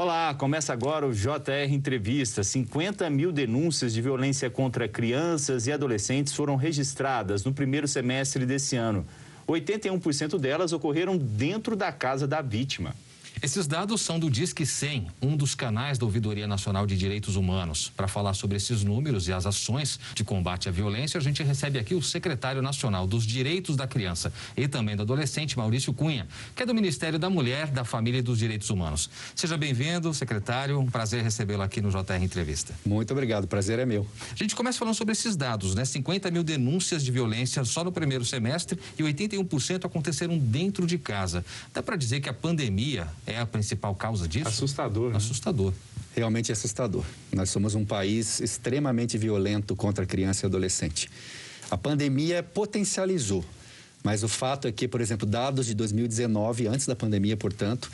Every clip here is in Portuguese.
Olá, começa agora o JR Entrevista. 50 mil denúncias de violência contra crianças e adolescentes foram registradas no primeiro semestre desse ano. 81% delas ocorreram dentro da casa da vítima. Esses dados são do Disque 100, um dos canais da Ouvidoria Nacional de Direitos Humanos. Para falar sobre esses números e as ações de combate à violência, a gente recebe aqui o secretário nacional dos Direitos da Criança e também do Adolescente, Maurício Cunha, que é do Ministério da Mulher, da Família e dos Direitos Humanos. Seja bem-vindo, secretário. Um prazer recebê-lo aqui no JR Entrevista. Muito obrigado, prazer é meu. A gente começa falando sobre esses dados, né? 50 mil denúncias de violência só no primeiro semestre e 81% aconteceram dentro de casa. Dá para dizer que a pandemia é a principal causa disso? Assustador. Né? Assustador. Realmente é assustador. Nós somos um país extremamente violento contra a criança e adolescente. A pandemia potencializou, mas o fato é que, por exemplo, dados de 2019, antes da pandemia, portanto,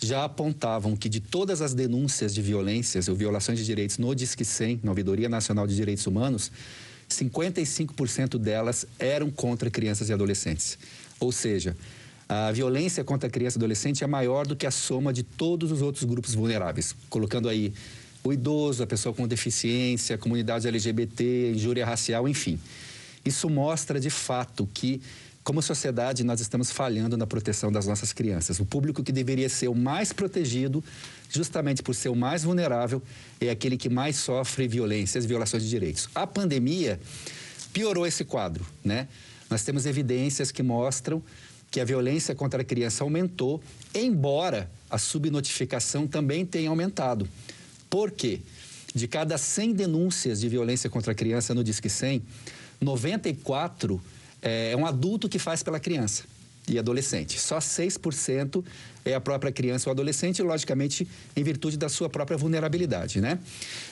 já apontavam que de todas as denúncias de violências ou violações de direitos no Disque 100, na Ouvidoria Nacional de Direitos Humanos, 55% delas eram contra crianças e adolescentes. Ou seja, a violência contra a criança e adolescente é maior do que a soma de todos os outros grupos vulneráveis, colocando aí o idoso, a pessoa com deficiência, a comunidade LGBT, injúria racial, enfim. Isso mostra de fato que, como sociedade, nós estamos falhando na proteção das nossas crianças. O público que deveria ser o mais protegido, justamente por ser o mais vulnerável, é aquele que mais sofre violências, violações de direitos. A pandemia piorou esse quadro, né? Nós temos evidências que mostram que a violência contra a criança aumentou, embora a subnotificação também tenha aumentado. Por quê? De cada 100 denúncias de violência contra a criança no Disque 100, 94 é, é um adulto que faz pela criança e adolescente. Só 6% é a própria criança ou adolescente, logicamente, em virtude da sua própria vulnerabilidade, né?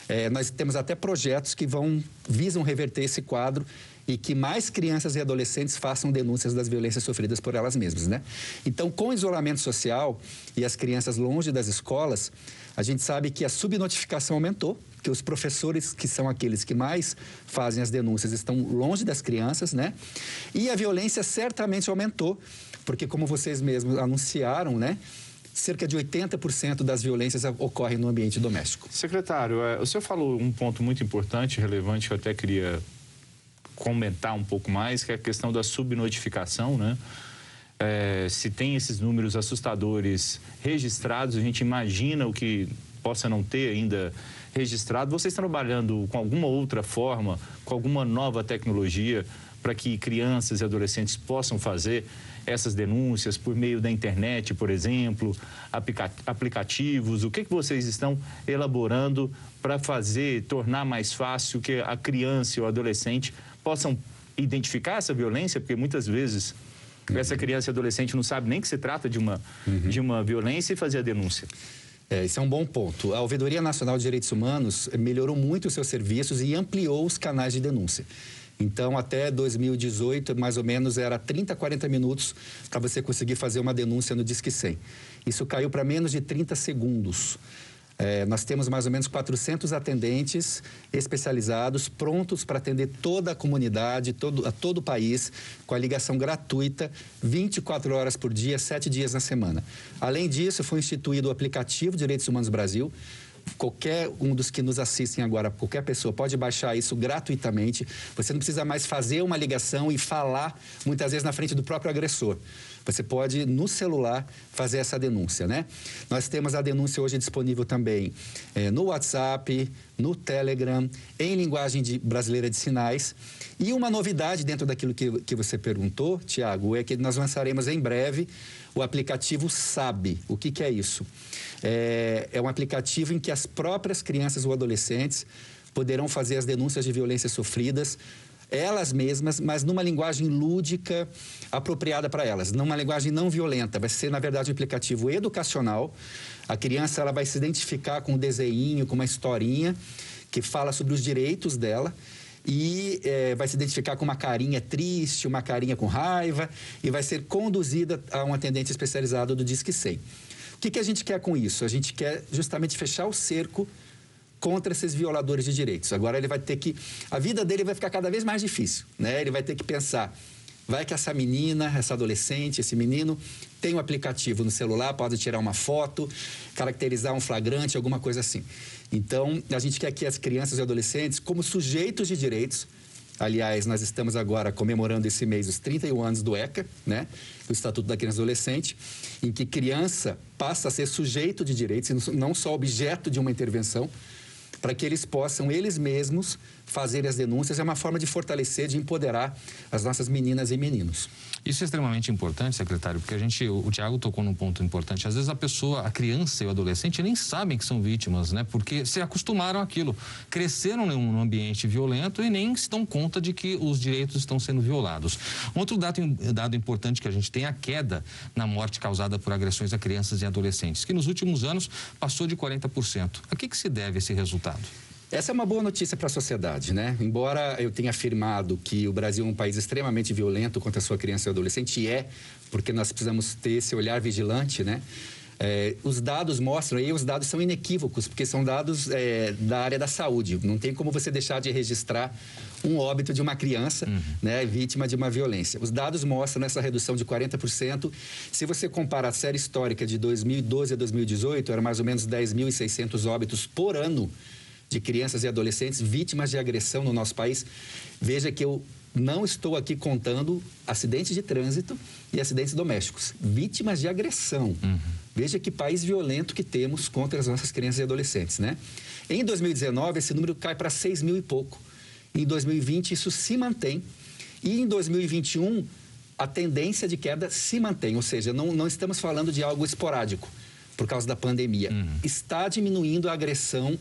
É, nós temos até projetos que vão visam reverter esse quadro e que mais crianças e adolescentes façam denúncias das violências sofridas por elas mesmas, né? Então, com o isolamento social e as crianças longe das escolas, a gente sabe que a subnotificação aumentou, que os professores, que são aqueles que mais fazem as denúncias, estão longe das crianças, né? E a violência certamente aumentou, porque como vocês mesmos anunciaram, né? cerca de 80% das violências ocorrem no ambiente doméstico. Secretário, é, o senhor falou um ponto muito importante, relevante, que eu até queria comentar um pouco mais, que é a questão da subnotificação, né? É, se tem esses números assustadores registrados, a gente imagina o que possa não ter ainda registrado. Vocês estão trabalhando com alguma outra forma, com alguma nova tecnologia para que crianças e adolescentes possam fazer essas denúncias por meio da internet, por exemplo, aplica aplicativos? O que, que vocês estão elaborando para fazer, tornar mais fácil que a criança e o adolescente possam identificar essa violência? Porque muitas vezes essa criança e adolescente não sabe nem que se trata de uma, uhum. de uma violência e fazer a denúncia. É, isso é um bom ponto. A Ouvidoria Nacional de Direitos Humanos melhorou muito os seus serviços e ampliou os canais de denúncia. Então, até 2018, mais ou menos, era 30, 40 minutos para você conseguir fazer uma denúncia no Disque 100. Isso caiu para menos de 30 segundos. É, nós temos mais ou menos 400 atendentes especializados, prontos para atender toda a comunidade, todo, a todo o país, com a ligação gratuita, 24 horas por dia, 7 dias na semana. Além disso, foi instituído o aplicativo Direitos Humanos Brasil, qualquer um dos que nos assistem agora, qualquer pessoa pode baixar isso gratuitamente. Você não precisa mais fazer uma ligação e falar muitas vezes na frente do próprio agressor. Você pode, no celular, fazer essa denúncia, né? Nós temos a denúncia hoje disponível também é, no WhatsApp, no Telegram, em linguagem de, brasileira de sinais. E uma novidade dentro daquilo que, que você perguntou, Tiago, é que nós lançaremos em breve o aplicativo Sabe. O que, que é isso? É, é um aplicativo em que as próprias crianças ou adolescentes poderão fazer as denúncias de violências sofridas elas mesmas, mas numa linguagem lúdica apropriada para elas, numa linguagem não violenta. Vai ser, na verdade, um aplicativo educacional. A criança ela vai se identificar com um desenho, com uma historinha que fala sobre os direitos dela e é, vai se identificar com uma carinha triste, uma carinha com raiva e vai ser conduzida a um atendente especializado do Disque 100. O que, que a gente quer com isso? A gente quer justamente fechar o cerco contra esses violadores de direitos. Agora ele vai ter que. A vida dele vai ficar cada vez mais difícil. Né? Ele vai ter que pensar. Vai que essa menina, essa adolescente, esse menino tem um aplicativo no celular, pode tirar uma foto, caracterizar um flagrante, alguma coisa assim. Então, a gente quer que as crianças e adolescentes, como sujeitos de direitos, Aliás, nós estamos agora comemorando esse mês os 31 anos do ECA, né? do Estatuto da Criança e Adolescente, em que criança passa a ser sujeito de direitos, não só objeto de uma intervenção, para que eles possam, eles mesmos, fazer as denúncias. É uma forma de fortalecer, de empoderar as nossas meninas e meninos. Isso é extremamente importante, secretário, porque a gente, o, o Tiago tocou num ponto importante. Às vezes a pessoa, a criança e o adolescente nem sabem que são vítimas, né? Porque se acostumaram àquilo, cresceram num ambiente violento e nem se dão conta de que os direitos estão sendo violados. Um outro dado, dado importante que a gente tem é a queda na morte causada por agressões a crianças e adolescentes, que nos últimos anos passou de 40%. A que, que se deve esse resultado? Essa é uma boa notícia para a sociedade, né? Embora eu tenha afirmado que o Brasil é um país extremamente violento contra a sua criança e adolescente, e é, porque nós precisamos ter esse olhar vigilante, né? É, os dados mostram, e os dados são inequívocos, porque são dados é, da área da saúde. Não tem como você deixar de registrar um óbito de uma criança uhum. né, vítima de uma violência. Os dados mostram essa redução de 40%. Se você compara a série histórica de 2012 a 2018, era mais ou menos 10.600 óbitos por ano de crianças e adolescentes vítimas de agressão no nosso país. Veja que eu não estou aqui contando acidentes de trânsito e acidentes domésticos. Vítimas de agressão. Uhum. Veja que país violento que temos contra as nossas crianças e adolescentes, né? Em 2019, esse número cai para 6 mil e pouco. Em 2020, isso se mantém. E em 2021, a tendência de queda se mantém. Ou seja, não, não estamos falando de algo esporádico por causa da pandemia. Uhum. Está diminuindo a agressão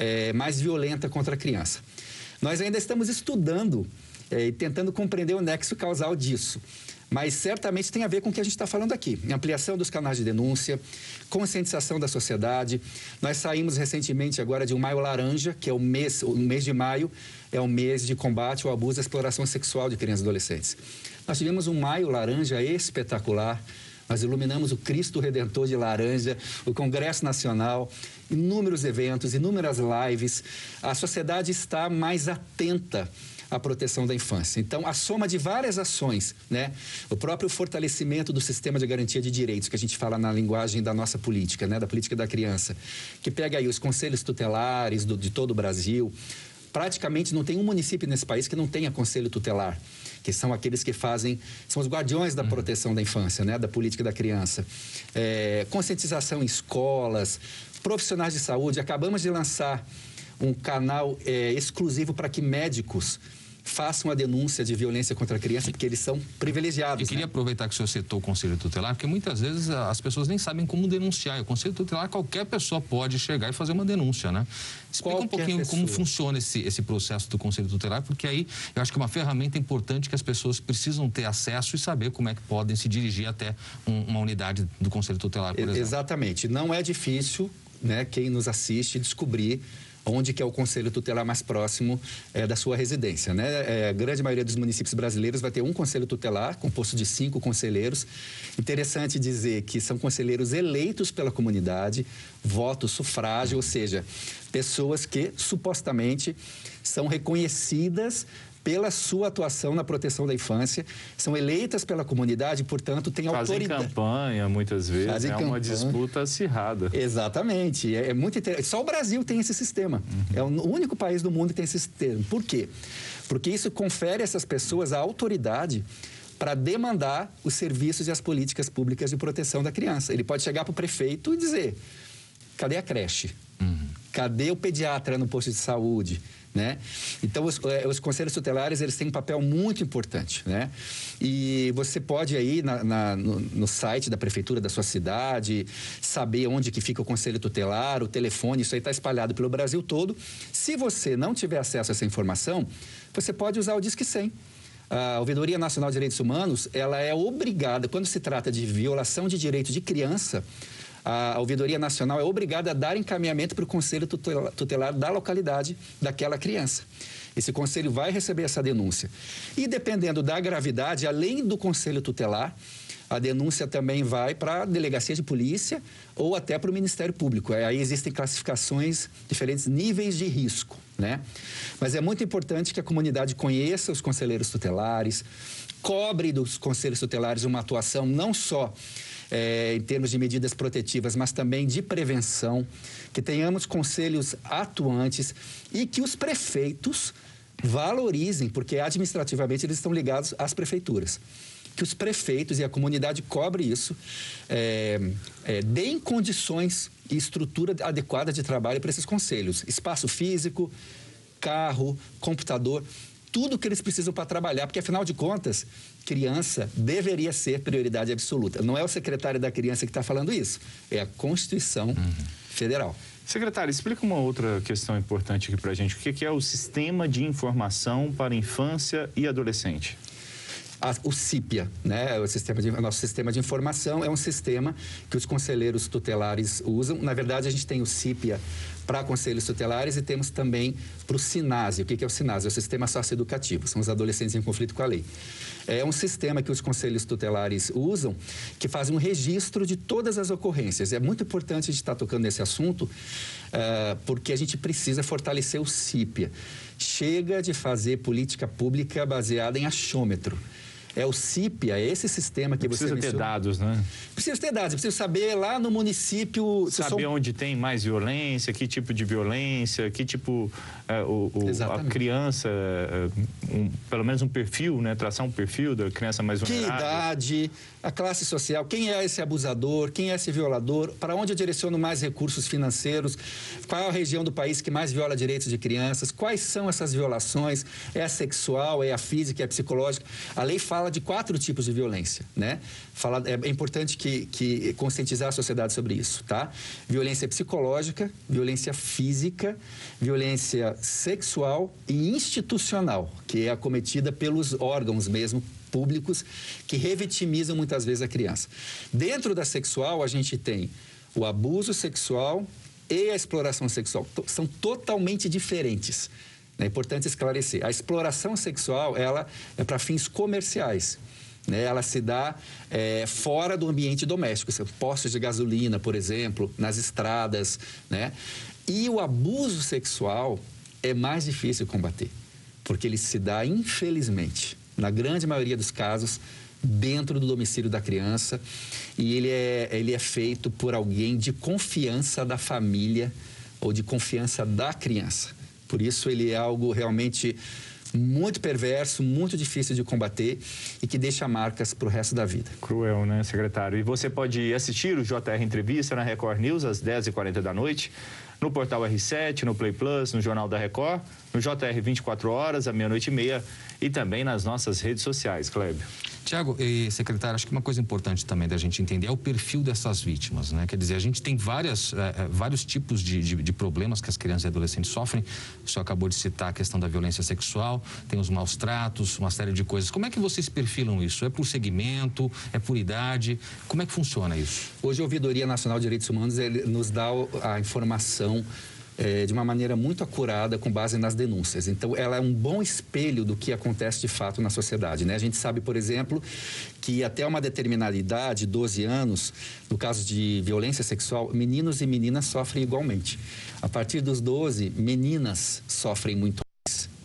é, mais violenta contra a criança. Nós ainda estamos estudando é, e tentando compreender o nexo causal disso. Mas certamente tem a ver com o que a gente está falando aqui. Ampliação dos canais de denúncia, conscientização da sociedade. Nós saímos recentemente agora de um maio laranja, que é o mês, o mês de maio, é o mês de combate ao abuso e exploração sexual de crianças e adolescentes. Nós tivemos um maio laranja espetacular nós iluminamos o Cristo Redentor de Laranja, o Congresso Nacional, inúmeros eventos, inúmeras lives. A sociedade está mais atenta à proteção da infância. Então, a soma de várias ações, né? O próprio fortalecimento do sistema de garantia de direitos, que a gente fala na linguagem da nossa política, né? Da política da criança, que pega aí os conselhos tutelares do, de todo o Brasil. Praticamente não tem um município nesse país que não tenha conselho tutelar que são aqueles que fazem, são os guardiões da uhum. proteção da infância, né, da política da criança. É, conscientização em escolas, profissionais de saúde. Acabamos de lançar um canal é, exclusivo para que médicos façam a denúncia de violência contra a criança, porque eles são privilegiados. Eu queria né? aproveitar que o senhor citou o Conselho Tutelar, porque muitas vezes as pessoas nem sabem como denunciar. E o Conselho Tutelar, qualquer pessoa pode chegar e fazer uma denúncia, né? Explica qualquer um pouquinho pessoa. como funciona esse, esse processo do Conselho Tutelar, porque aí eu acho que é uma ferramenta importante que as pessoas precisam ter acesso e saber como é que podem se dirigir até um, uma unidade do Conselho Tutelar, por exemplo. Exatamente. Não é difícil, né, quem nos assiste descobrir onde que é o conselho tutelar mais próximo é, da sua residência. Né? É, a grande maioria dos municípios brasileiros vai ter um conselho tutelar, composto de cinco conselheiros. Interessante dizer que são conselheiros eleitos pela comunidade, voto, sufrágio, ou seja, pessoas que supostamente são reconhecidas pela sua atuação na proteção da infância, são eleitas pela comunidade, portanto, têm Fazem autoridade. Fazem campanha, muitas vezes, Fazem é campanha. uma disputa acirrada. Exatamente, é, é muito interessante. Só o Brasil tem esse sistema. Uhum. É o único país do mundo que tem esse sistema. Por quê? Porque isso confere a essas pessoas a autoridade para demandar os serviços e as políticas públicas de proteção da criança. Ele pode chegar para o prefeito e dizer: cadê a creche? Uhum. Cadê o pediatra no posto de saúde? Né? Então, os, é, os, conselhos tutelares eles têm um papel muito importante. Né? E você pode aí na, na, no, no, site da prefeitura da sua cidade saber onde que fica o conselho tutelar, o telefone, isso aí está espalhado pelo Brasil todo. Se você não tiver acesso a essa informação, você pode usar o Disque 100. A Ouvidoria Nacional de Direitos Humanos, ela é obrigada, quando se trata de violação de direito de criança, a Ouvidoria Nacional é obrigada a dar encaminhamento para o conselho tutelar da localidade daquela criança. Esse conselho vai receber essa denúncia. E dependendo da gravidade, além do conselho tutelar, a denúncia também vai para a delegacia de polícia ou até para o Ministério Público. Aí existem classificações, diferentes níveis de risco, né? Mas é muito importante que a comunidade conheça os conselheiros tutelares, cobre dos conselhos tutelares uma atuação não só é, em termos de medidas protetivas, mas também de prevenção, que tenhamos conselhos atuantes e que os prefeitos valorizem, porque administrativamente eles estão ligados às prefeituras que os prefeitos e a comunidade cobre isso, é, é, deem condições e estrutura adequada de trabalho para esses conselhos. Espaço físico, carro, computador, tudo que eles precisam para trabalhar, porque afinal de contas, criança deveria ser prioridade absoluta. Não é o secretário da criança que está falando isso, é a Constituição uhum. Federal. Secretário, explica uma outra questão importante aqui para a gente. O que é o Sistema de Informação para Infância e Adolescente? A, o CIPIA, né? O, sistema de, o nosso sistema de informação é um sistema que os conselheiros tutelares usam. Na verdade, a gente tem o CIPIA para conselhos tutelares e temos também para o SINASE. O que é o SINASE? É o Sistema Socioeducativo, são os adolescentes em conflito com a lei. É um sistema que os conselhos tutelares usam, que faz um registro de todas as ocorrências. É muito importante a gente estar tocando nesse assunto, uh, porque a gente precisa fortalecer o CIPIA. Chega de fazer política pública baseada em achômetro. É o CIPIA, é esse sistema que precisa você Precisa ter dados, né? Precisa ter dados, precisa saber lá no município... Saber onde tem mais violência, que tipo de violência, que tipo... É, o, o a criança, é, um, pelo menos um perfil, né? Traçar um perfil da criança mais vulnerável. Que idade, a classe social, quem é esse abusador, quem é esse violador, para onde eu direciono mais recursos financeiros, qual a região do país que mais viola direitos de crianças, quais são essas violações, é a sexual, é a física, é a psicológica. A lei fala de quatro tipos de violência, né? Fala, é, é importante que, que conscientizar a sociedade sobre isso, tá? Violência psicológica, violência física, violência sexual e institucional, que é acometida pelos órgãos mesmo públicos que revitimizam muitas vezes a criança. Dentro da sexual, a gente tem o abuso sexual e a exploração sexual. São totalmente diferentes. É importante esclarecer. A exploração sexual, ela é para fins comerciais. Né? Ela se dá é, fora do ambiente doméstico, postos de gasolina, por exemplo, nas estradas, né? E o abuso sexual é mais difícil combater, porque ele se dá, infelizmente, na grande maioria dos casos, dentro do domicílio da criança e ele é, ele é feito por alguém de confiança da família ou de confiança da criança. Por isso ele é algo realmente muito perverso, muito difícil de combater e que deixa marcas para o resto da vida. Cruel, né, secretário? E você pode assistir o JR Entrevista na Record News às 10h40 da noite, no portal R7, no Play Plus, no Jornal da Record, no JR 24 horas, à meia-noite e meia e também nas nossas redes sociais, Clébio. Tiago e secretário, acho que uma coisa importante também da gente entender é o perfil dessas vítimas, né? Quer dizer, a gente tem várias, é, vários tipos de, de, de, problemas que as crianças e adolescentes sofrem. O senhor acabou de citar a questão da violência sexual, tem os maus tratos, uma série de coisas. Como é que vocês perfilam isso? É por segmento? É por idade? Como é que funciona isso? Hoje a Ouvidoria Nacional de Direitos Humanos nos dá a informação é, de uma maneira muito acurada com base nas denúncias. Então, ela é um bom espelho do que acontece de fato na sociedade. Né? A gente sabe, por exemplo, que até uma determinada idade, 12 anos, no caso de violência sexual, meninos e meninas sofrem igualmente. A partir dos 12, meninas sofrem muito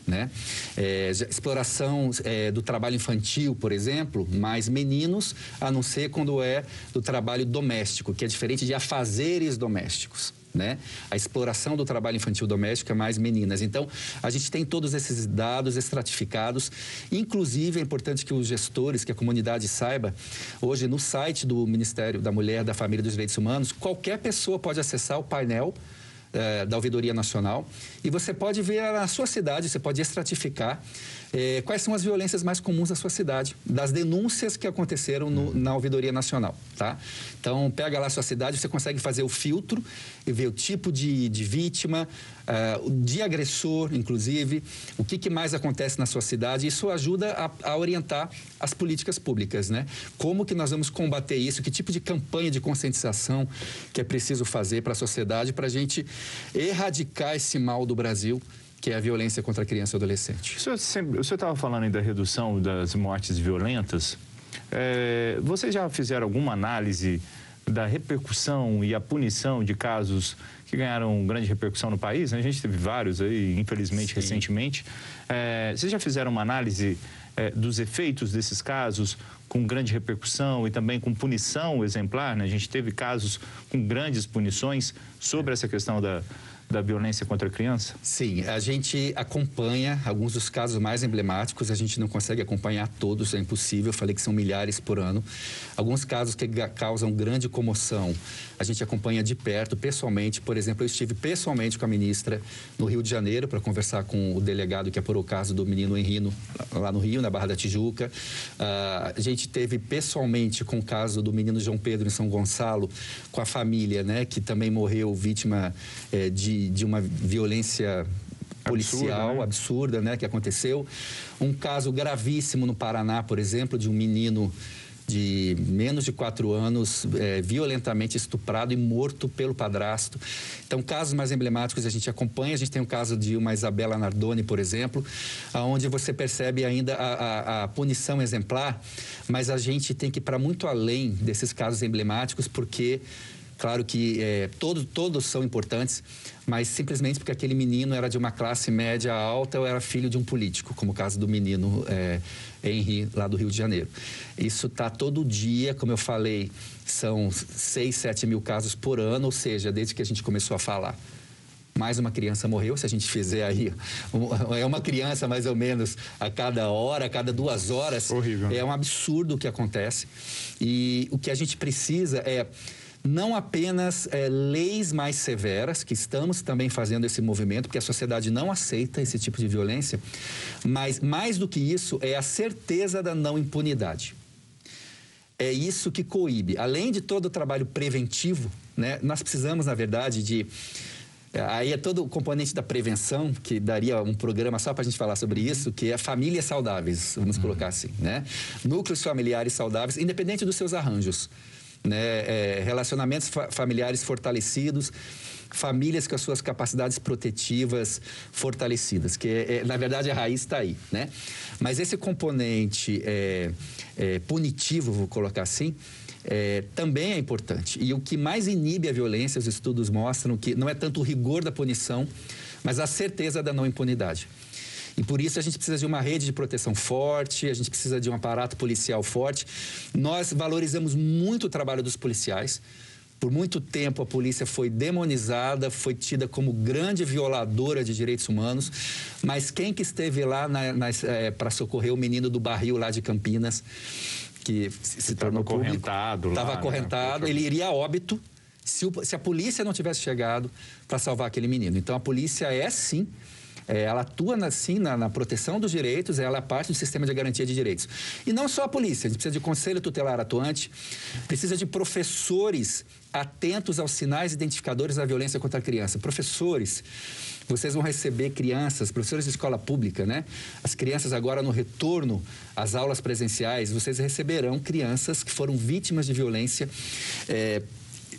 né? É, exploração é, do trabalho infantil, por exemplo, mais meninos, a não ser quando é do trabalho doméstico, que é diferente de afazeres domésticos né? A exploração do trabalho infantil doméstico é mais meninas. Então, a gente tem todos esses dados estratificados. Inclusive, é importante que os gestores, que a comunidade saiba, hoje no site do Ministério da Mulher, da Família e dos Direitos Humanos, qualquer pessoa pode acessar o painel eh, da Ouvidoria Nacional e você pode ver a sua cidade, você pode estratificar eh, quais são as violências mais comuns na sua cidade, das denúncias que aconteceram no, na Ouvidoria Nacional, tá? Então, pega lá a sua cidade, você consegue fazer o filtro e ver o tipo de, de vítima, uh, de agressor, inclusive, o que, que, mais acontece na sua cidade. Isso ajuda a, a, orientar as políticas públicas, né? Como que nós vamos combater isso? Que tipo de campanha de conscientização que é preciso fazer para a sociedade para a gente erradicar esse mal do Brasil que é a violência contra a criança e adolescente. O senhor estava falando aí da redução das mortes violentas. É, vocês já fizeram alguma análise da repercussão e a punição de casos que ganharam grande repercussão no país? A gente teve vários aí, infelizmente, Sim. recentemente. É, vocês já fizeram uma análise é, dos efeitos desses casos com grande repercussão e também com punição exemplar, né? A gente teve casos com grandes punições sobre essa questão da, da violência contra a criança? Sim, a gente acompanha alguns dos casos mais emblemáticos, a gente não consegue acompanhar todos, é impossível, eu falei que são milhares por ano. Alguns casos que causam grande comoção, a gente acompanha de perto, pessoalmente. Por exemplo, eu estive pessoalmente com a ministra no Rio de Janeiro para conversar com o delegado que apurou o caso do menino Henrino, lá no Rio, na Barra da Tijuca. Uh, a gente teve pessoalmente com o caso do menino João Pedro em São Gonçalo, com a família, né, que também morreu vítima eh, de de, uma violência policial absurda né? absurda, né, que aconteceu. Um caso gravíssimo no Paraná, por exemplo, de um menino de menos de quatro anos, é, violentamente estuprado e morto pelo padrasto. Então, casos mais emblemáticos a gente acompanha. A gente tem o caso de uma Isabela Nardoni, por exemplo, onde você percebe ainda a, a, a punição exemplar, mas a gente tem que ir para muito além desses casos emblemáticos, porque Claro que é, todos, todos são importantes, mas simplesmente porque aquele menino era de uma classe média alta ou era filho de um político, como o caso do menino é, Henry, lá do Rio de Janeiro. Isso está todo dia, como eu falei, são 6, 7 mil casos por ano, ou seja, desde que a gente começou a falar mais uma criança morreu, se a gente fizer aí, é uma criança mais ou menos a cada hora, a cada duas horas. Horrível. É um absurdo o que acontece. E o que a gente precisa é não apenas é, leis mais severas, que estamos também fazendo esse movimento, porque a sociedade não aceita esse tipo de violência, mas mais do que isso é a certeza da não impunidade. É isso que coíbe. Além de todo o trabalho preventivo, né, nós precisamos, na verdade, de. É, aí é todo o componente da prevenção, que daria um programa só para a gente falar sobre isso, que é famílias saudáveis, vamos uhum. colocar assim, né? Núcleos familiares saudáveis, independente dos seus arranjos né? É, relacionamentos fa familiares fortalecidos, famílias com as suas capacidades protetivas fortalecidas, que é, é, na verdade a raiz está aí, né? Mas esse componente é, é, punitivo, vou colocar assim, é, também é importante. E o que mais inibe a violência, os estudos mostram que não é tanto o rigor da punição, mas a certeza da não impunidade. E por isso a gente precisa de uma rede de proteção forte, a gente precisa de um aparato policial forte. Nós valorizamos muito o trabalho dos policiais. Por muito tempo a polícia foi demonizada, foi tida como grande violadora de direitos humanos, mas quem que esteve lá é, para socorrer o menino do barril lá de Campinas, que se, se tornou acorrentado Estava acorrentado, né? ele iria a óbito se, o, se a polícia não tivesse chegado para salvar aquele menino. Então a polícia é sim é, ela atua, na, sim, na, na, proteção dos direitos, ela é parte do sistema de garantia de direitos. E não só a polícia, a gente precisa de conselho tutelar atuante, precisa de professores atentos aos sinais identificadores da violência contra a criança. Professores, vocês vão receber crianças, professores de escola pública, né? As crianças agora no retorno às aulas presenciais, vocês receberão crianças que foram vítimas de violência é,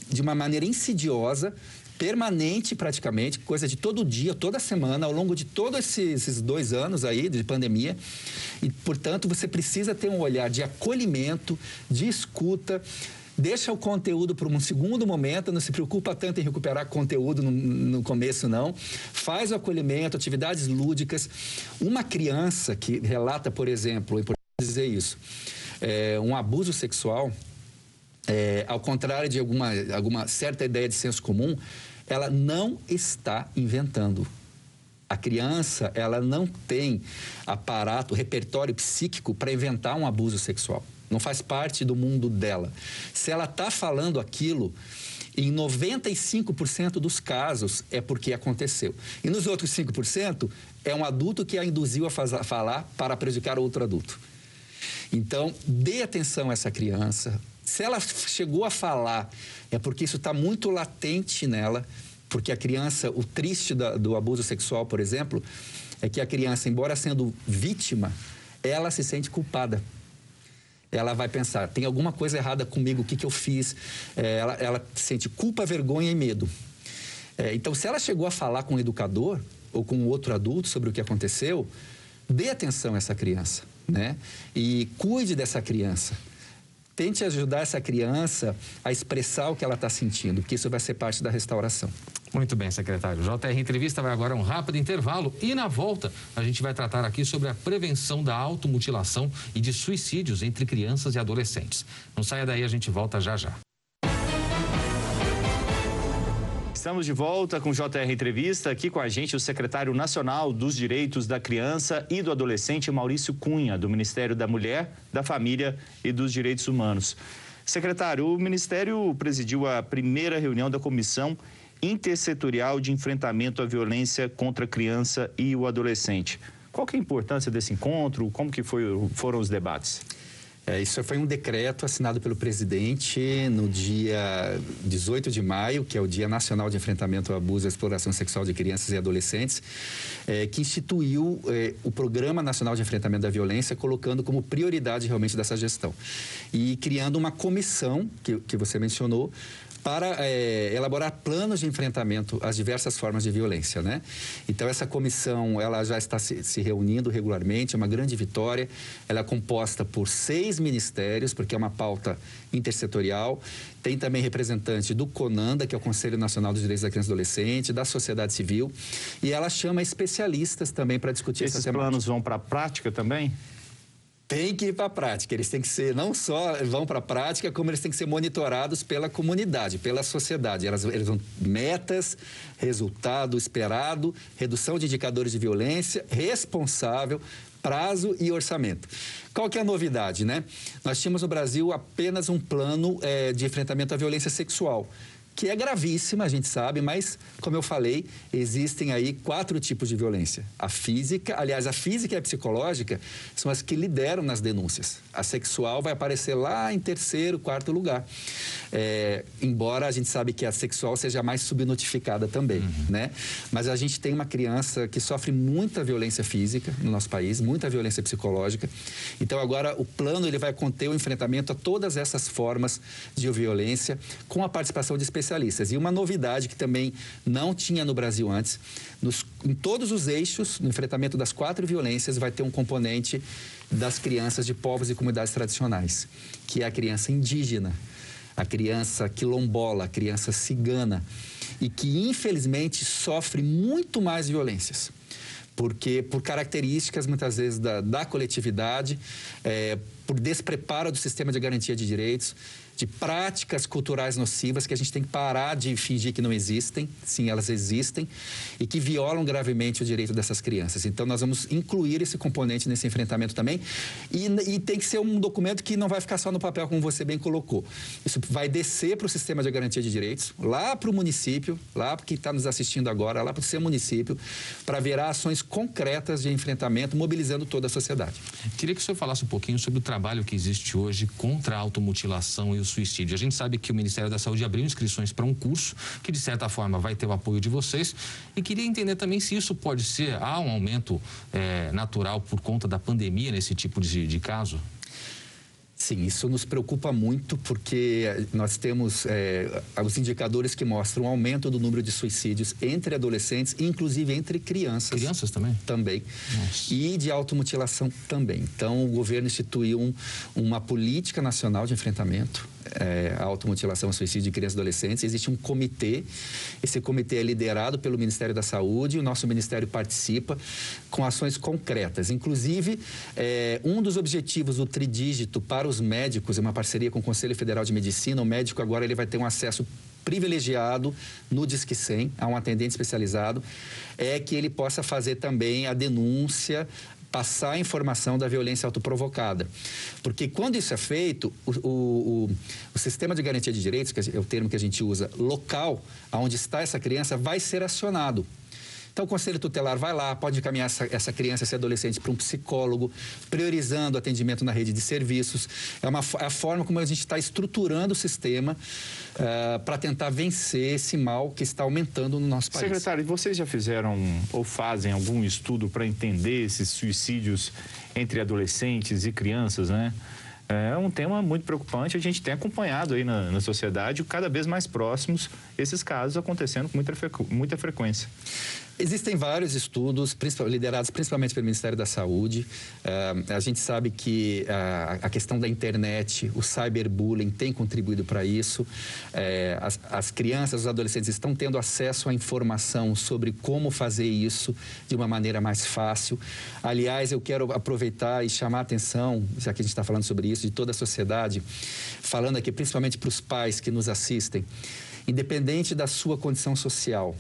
de uma maneira insidiosa, permanente praticamente, coisa de todo dia, toda semana, ao longo de todos esses, esses dois anos aí de pandemia. E, portanto, você precisa ter um olhar de acolhimento, de escuta, deixa o conteúdo para um segundo momento, não se preocupa tanto em recuperar conteúdo no, no, começo, não. Faz o acolhimento, atividades lúdicas. Uma criança que relata, por exemplo, é importante dizer isso, é, um abuso sexual, é, ao contrário de alguma, alguma certa ideia de senso comum, ela não está inventando. A criança, ela não tem aparato, repertório psíquico para inventar um abuso sexual. Não faz parte do mundo dela. Se ela está falando aquilo, em 95% dos casos é porque aconteceu. E nos outros 5% é um adulto que a induziu a falar para prejudicar outro adulto. Então, dê atenção a essa criança, se ela chegou a falar, é porque isso está muito latente nela, porque a criança, o triste da, do abuso sexual, por exemplo, é que a criança, embora sendo vítima, ela se sente culpada. Ela vai pensar, tem alguma coisa errada comigo, o que, que eu fiz? É, ela, ela sente culpa, vergonha e medo. É, então, se ela chegou a falar com um educador ou com outro adulto sobre o que aconteceu, dê atenção a essa criança, né? E cuide dessa criança tente ajudar essa criança a expressar o que ela está sentindo, que isso vai ser parte da restauração. Muito bem, secretário. JR Entrevista vai agora a um rápido intervalo e na volta a gente vai tratar aqui sobre a prevenção da automutilação e de suicídios entre crianças e adolescentes. Não saia daí, a gente volta já já. Estamos de volta com JR Entrevista. Aqui com a gente o secretário nacional dos Direitos da Criança e do Adolescente, Maurício Cunha, do Ministério da Mulher, da Família e dos Direitos Humanos. Secretário, o Ministério presidiu a primeira reunião da Comissão Intersetorial de Enfrentamento à Violência contra a Criança e o Adolescente. Qual que é a importância desse encontro? Como que foi, foram os debates? É, isso foi um decreto assinado pelo presidente no dia 18 de maio, que é o Dia Nacional de Enfrentamento ao Abuso e Exploração Sexual de Crianças e Adolescentes, é, que instituiu é, o Programa Nacional de Enfrentamento da Violência, colocando como prioridade realmente dessa gestão. E criando uma comissão, que, que você mencionou, para é, elaborar planos de enfrentamento às diversas formas de violência, né? Então essa comissão ela já está se, se, reunindo regularmente, é uma grande vitória. Ela é composta por seis ministérios, porque é uma pauta intersetorial. Tem também representante do CONANDA, que é o Conselho Nacional dos Direitos da Criança e Adolescente, da sociedade civil, e ela chama especialistas também para discutir Esses essa planos vão para a prática também? Tem que ir para a prática. Eles têm que ser, não só vão para a prática, como eles têm que ser monitorados pela comunidade, pela sociedade. Elas, eles vão metas, resultado esperado, redução de indicadores de violência, responsável, prazo e orçamento. Qual que é a novidade, né? Nós tínhamos no Brasil apenas um plano é, de enfrentamento à violência sexual que é gravíssima, a gente sabe, mas, como eu falei, existem aí quatro tipos de violência. A física, aliás, a física e a psicológica são as que lideram nas denúncias. A sexual vai aparecer lá em terceiro, quarto lugar. É, embora a gente sabe que a sexual seja mais subnotificada também, uhum. né? Mas a gente tem uma criança que sofre muita violência física no nosso país, muita violência psicológica. Então, agora, o plano ele vai conter o enfrentamento a todas essas formas de violência com a participação de especialistas especialistas. E uma novidade que também não tinha no Brasil antes, nos, em todos os eixos, no enfrentamento das quatro violências, vai ter um componente das crianças de povos e comunidades tradicionais, que é a criança indígena, a criança quilombola, a criança cigana, e que infelizmente sofre muito mais violências porque por características muitas vezes da, da coletividade, é, por despreparo do sistema de garantia de direitos, de práticas culturais nocivas que a gente tem que parar de fingir que não existem, sim, elas existem, e que violam gravemente o direito dessas crianças. Então, nós vamos incluir esse componente nesse enfrentamento também, e, e tem que ser um documento que não vai ficar só no papel, como você bem colocou. Isso vai descer para o sistema de garantia de direitos, lá para o município, lá para quem está nos assistindo agora, lá para o seu município, para virar ações concretas de enfrentamento, mobilizando toda a sociedade. Queria que o senhor falasse um pouquinho sobre o trabalho que existe hoje contra a automutilação e o suicídio. A gente sabe que o Ministério da Saúde abriu inscrições para um curso que, de certa forma, vai ter o apoio de vocês. E queria entender também se isso pode ser, há um aumento é, natural por conta da pandemia nesse tipo de, de caso? Sim, isso nos preocupa muito porque nós temos é, os indicadores que mostram um aumento do número de suicídios entre adolescentes, inclusive entre crianças. Crianças também? Também. Nossa. E de automutilação também. Então, o governo instituiu um, uma política nacional de enfrentamento é, a automutilação suicídio de crianças e adolescentes. Existe um comitê, esse comitê é liderado pelo Ministério da Saúde, o nosso Ministério participa com ações concretas. Inclusive, é, um dos objetivos do tridígito para os médicos, é uma parceria com o Conselho Federal de Medicina, o médico agora ele vai ter um acesso privilegiado no Disque 100, a um atendente especializado, é que ele possa fazer também a denúncia passar a informação da violência autoprovocada. Porque quando isso é feito, o, o, o, sistema de garantia de direitos, que é o termo que a gente usa, local, onde está essa criança, vai ser acionado. Então, o Conselho Tutelar vai lá, pode encaminhar essa, essa criança, esse adolescente para um psicólogo, priorizando o atendimento na rede de serviços. É, uma, é a forma como a gente está estruturando o sistema uh, para tentar vencer esse mal que está aumentando no nosso país. Secretário, vocês já fizeram ou fazem algum estudo para entender esses suicídios entre adolescentes e crianças, né? É um tema muito preocupante. A gente tem acompanhado aí na, na sociedade, cada vez mais próximos, esses casos acontecendo com muita, muita frequência. Existem vários estudos, liderados principalmente pelo Ministério da Saúde. Uh, a gente sabe que uh, a questão da internet, o cyberbullying tem contribuído para isso. Uh, as, as, crianças, os adolescentes estão tendo acesso à informação sobre como fazer isso de uma maneira mais fácil. Aliás, eu quero aproveitar e chamar a atenção, já que a gente está falando sobre isso, de toda a sociedade, falando aqui principalmente para os pais que nos assistem independente da sua condição social,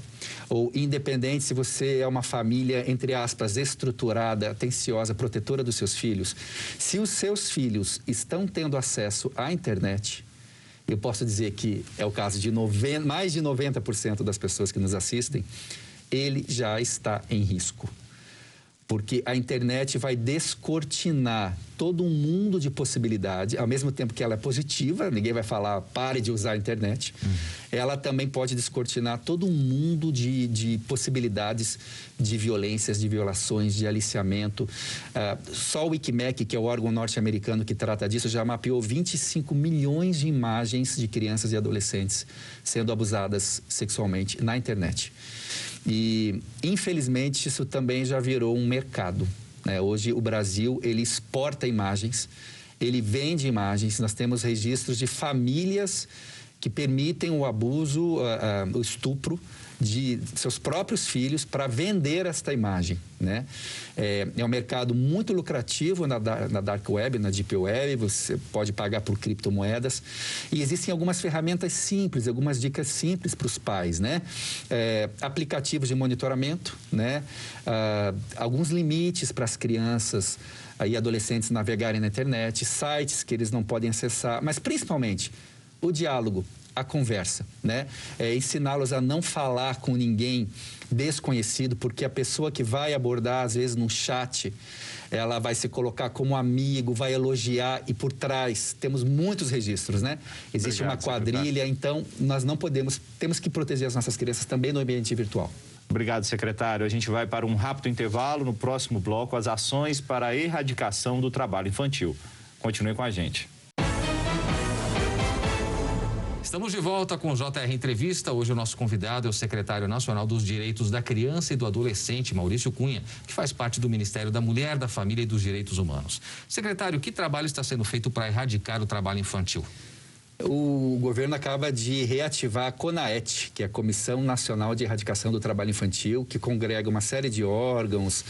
ou independente se você é uma família, entre aspas, estruturada, atenciosa, protetora dos seus filhos, se os seus filhos estão tendo acesso à internet, eu posso dizer que é o caso de 90, mais de 90% das pessoas que nos assistem, ele já está em risco. Porque a internet vai descortinar todo um mundo de possibilidade, ao mesmo tempo que ela é positiva, ninguém vai falar pare de usar a internet, uhum. ela também pode descortinar todo um mundo de, de possibilidades de violências, de violações, de aliciamento. Uh, só o Wikimac, que é o órgão norte-americano que trata disso, já mapeou 25 milhões de imagens de crianças e adolescentes sendo abusadas sexualmente na internet. E, infelizmente, isso também já virou um mercado. Né? Hoje, o Brasil, ele exporta imagens, ele vende imagens. Nós temos registros de famílias que permitem o abuso, uh, uh, o estupro de seus próprios filhos para vender esta imagem. Né? É, é, um mercado muito lucrativo na, na Dark Web, na Deep Web, você pode pagar por criptomoedas. E existem algumas ferramentas simples, algumas dicas simples para os pais. Né? É, aplicativos de monitoramento, né? Ah, alguns limites para as crianças e adolescentes navegarem na internet, sites que eles não podem acessar, mas principalmente o diálogo a conversa, né? É, Ensiná-los a não falar com ninguém desconhecido, porque a pessoa que vai abordar, às vezes, no chat, ela vai se colocar como amigo, vai elogiar e por trás temos muitos registros, né? Existe Obrigado, uma quadrilha, secretário. então nós não podemos, temos que proteger as nossas crianças também no ambiente virtual. Obrigado, secretário. A gente vai para um rápido intervalo. No próximo bloco, as ações para a erradicação do trabalho infantil. Continue com a gente. Estamos de volta com o JR Entrevista. Hoje o nosso convidado é o secretário nacional dos Direitos da Criança e do Adolescente, Maurício Cunha, que faz parte do Ministério da Mulher, da Família e dos Direitos Humanos. Secretário, que trabalho está sendo feito para erradicar o trabalho infantil? O governo acaba de reativar a CONAET, que é a Comissão Nacional de Erradicação do Trabalho Infantil, que congrega uma série de órgãos,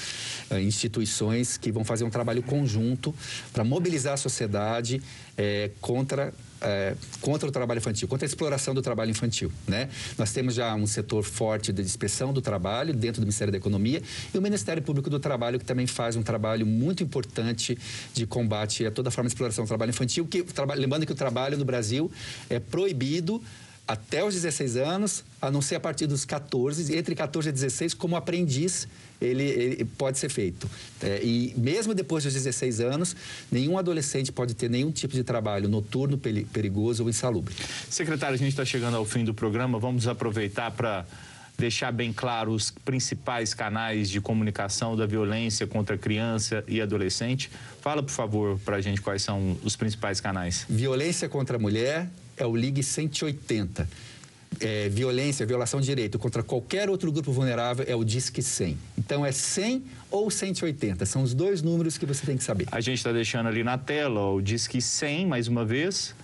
eh, instituições que vão fazer um trabalho conjunto para mobilizar a sociedade é, contra é, contra o trabalho infantil, contra a exploração do trabalho infantil. Né? Nós temos já um setor forte de inspeção do trabalho dentro do Ministério da Economia e o Ministério Público do Trabalho, que também faz um trabalho muito importante de combate a toda forma de exploração do trabalho infantil, que, lembrando que o trabalho no Brasil é proibido até os 16 anos, a não ser a partir dos 14, entre 14 e 16, como aprendiz, ele, ele pode ser feito. É, e mesmo depois dos 16 anos, nenhum adolescente pode ter nenhum tipo de trabalho noturno, perigoso ou insalubre. Secretário, a gente está chegando ao fim do programa, vamos aproveitar para deixar bem claro os principais canais de comunicação da violência contra criança e adolescente. Fala, por favor, para a gente quais são os principais canais. Violência contra a mulher, é o Ligue 180. É, violência, violação de direito contra qualquer outro grupo vulnerável é o Disque 100. Então é 100 ou 180, são os dois números que você tem que saber. A gente está deixando ali na tela ó, o Disque 100, mais uma vez,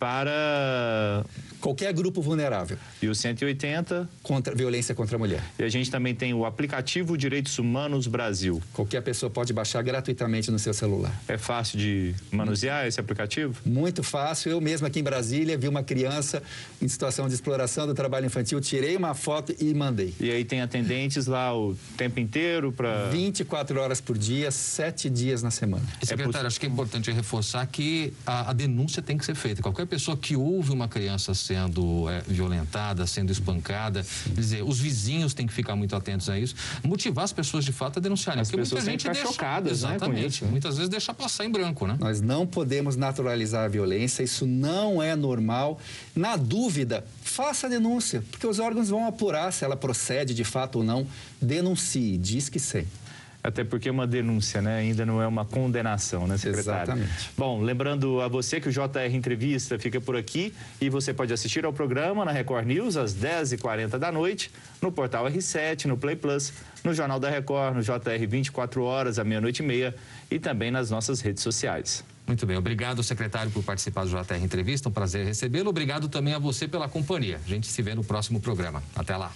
para qualquer grupo vulnerável. E o 180 contra violência contra a mulher. E a gente também tem o aplicativo Direitos Humanos Brasil. Qualquer pessoa pode baixar gratuitamente no seu celular. É fácil de manusear esse aplicativo? Muito fácil. Eu mesmo aqui em Brasília vi uma criança em situação de exploração do trabalho infantil, tirei uma foto e mandei. E aí tem atendentes lá o tempo inteiro para 24 horas por dia, sete dias na semana. E, secretário, é acho que é importante reforçar que a, a denúncia tem que ser feita. Qualquer pessoa que ouve uma criança sendo é, violentada, sendo espancada, dizer, os vizinhos têm que ficar muito atentos a isso, motivar as pessoas de fato a denunciarem. As porque pessoas muita gente que deixa, chocadas, exatamente, né, isso, Muitas vezes deixa passar em branco, né? Nós não podemos naturalizar a violência, isso não é normal. Na dúvida, faça a denúncia, porque os órgãos vão apurar se ela procede de fato ou não. Denuncie, diz que sim. Até porque é uma denúncia, né? Ainda não é uma condenação, né, secretário? Exatamente. Bom, lembrando a você que o JR Entrevista fica por aqui e você pode assistir ao programa na Record News às 10h40 da noite, no portal R7, no Play Plus, no Jornal da Record, no JR 24 horas, à meia-noite e meia e também nas nossas redes sociais. Muito bem, obrigado, secretário, por participar do JR Entrevista. Um prazer recebê-lo. Obrigado também a você pela companhia. A gente se vê no próximo programa. Até lá.